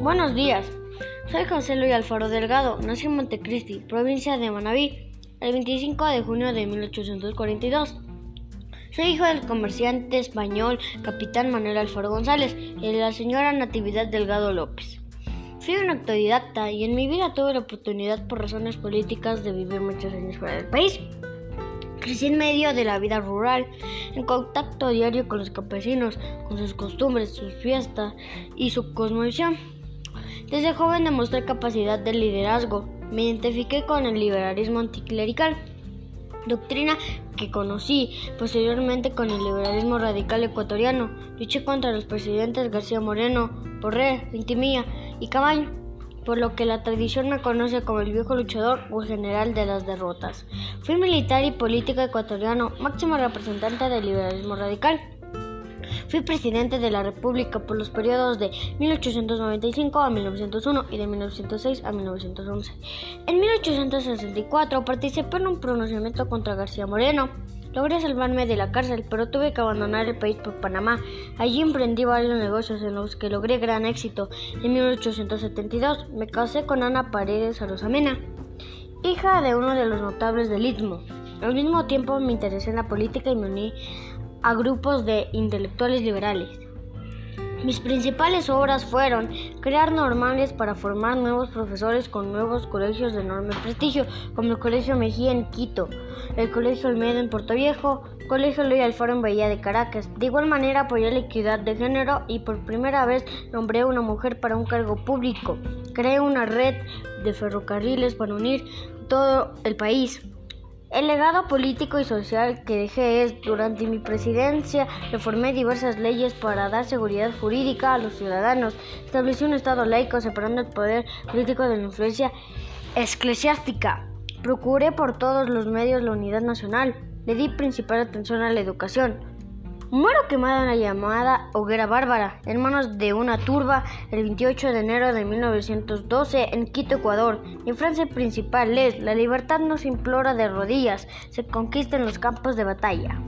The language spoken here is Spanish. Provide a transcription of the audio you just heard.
Buenos días, soy José Luis Alfaro Delgado, nací en Montecristi, provincia de Manabí, el 25 de junio de 1842. Soy hijo del comerciante español capitán Manuel Alfaro González y de la señora Natividad Delgado López. Fui un autodidacta y en mi vida tuve la oportunidad por razones políticas de vivir muchos años fuera del país. Crecí en medio de la vida rural, en contacto diario con los campesinos, con sus costumbres, sus fiestas y su cosmovisión. Desde joven demostré capacidad de liderazgo. Me identifiqué con el liberalismo anticlerical, doctrina que conocí posteriormente con el liberalismo radical ecuatoriano. Luché contra los presidentes García Moreno, Porré, Vintimilla y Cabaño, por lo que la tradición me conoce como el viejo luchador o general de las derrotas. Fui militar y político ecuatoriano, máximo representante del liberalismo radical. Fui presidente de la República por los periodos de 1895 a 1901 y de 1906 a 1911. En 1864 participé en un pronunciamiento contra García Moreno. Logré salvarme de la cárcel, pero tuve que abandonar el país por Panamá. Allí emprendí varios negocios en los que logré gran éxito. En 1872 me casé con Ana Paredes Arosamena, hija de uno de los notables del Istmo. Al mismo tiempo me interesé en la política y me uní a grupos de intelectuales liberales. Mis principales obras fueron crear normales para formar nuevos profesores con nuevos colegios de enorme prestigio, como el Colegio Mejía en Quito, el Colegio Olmedo en Puerto Viejo, Colegio Luis Alfaro en Bahía de Caracas. De igual manera apoyé la equidad de género y por primera vez nombré a una mujer para un cargo público. Creé una red de ferrocarriles para unir todo el país. El legado político y social que dejé es, durante mi presidencia, reformé diversas leyes para dar seguridad jurídica a los ciudadanos, establecí un Estado laico separando el poder político de la influencia eclesiástica, procuré por todos los medios la unidad nacional, le di principal atención a la educación, Muero quemado en la llamada Hoguera Bárbara, en manos de una turba, el 28 de enero de 1912 en Quito, Ecuador. Mi frase principal es, la libertad no se implora de rodillas, se conquista en los campos de batalla.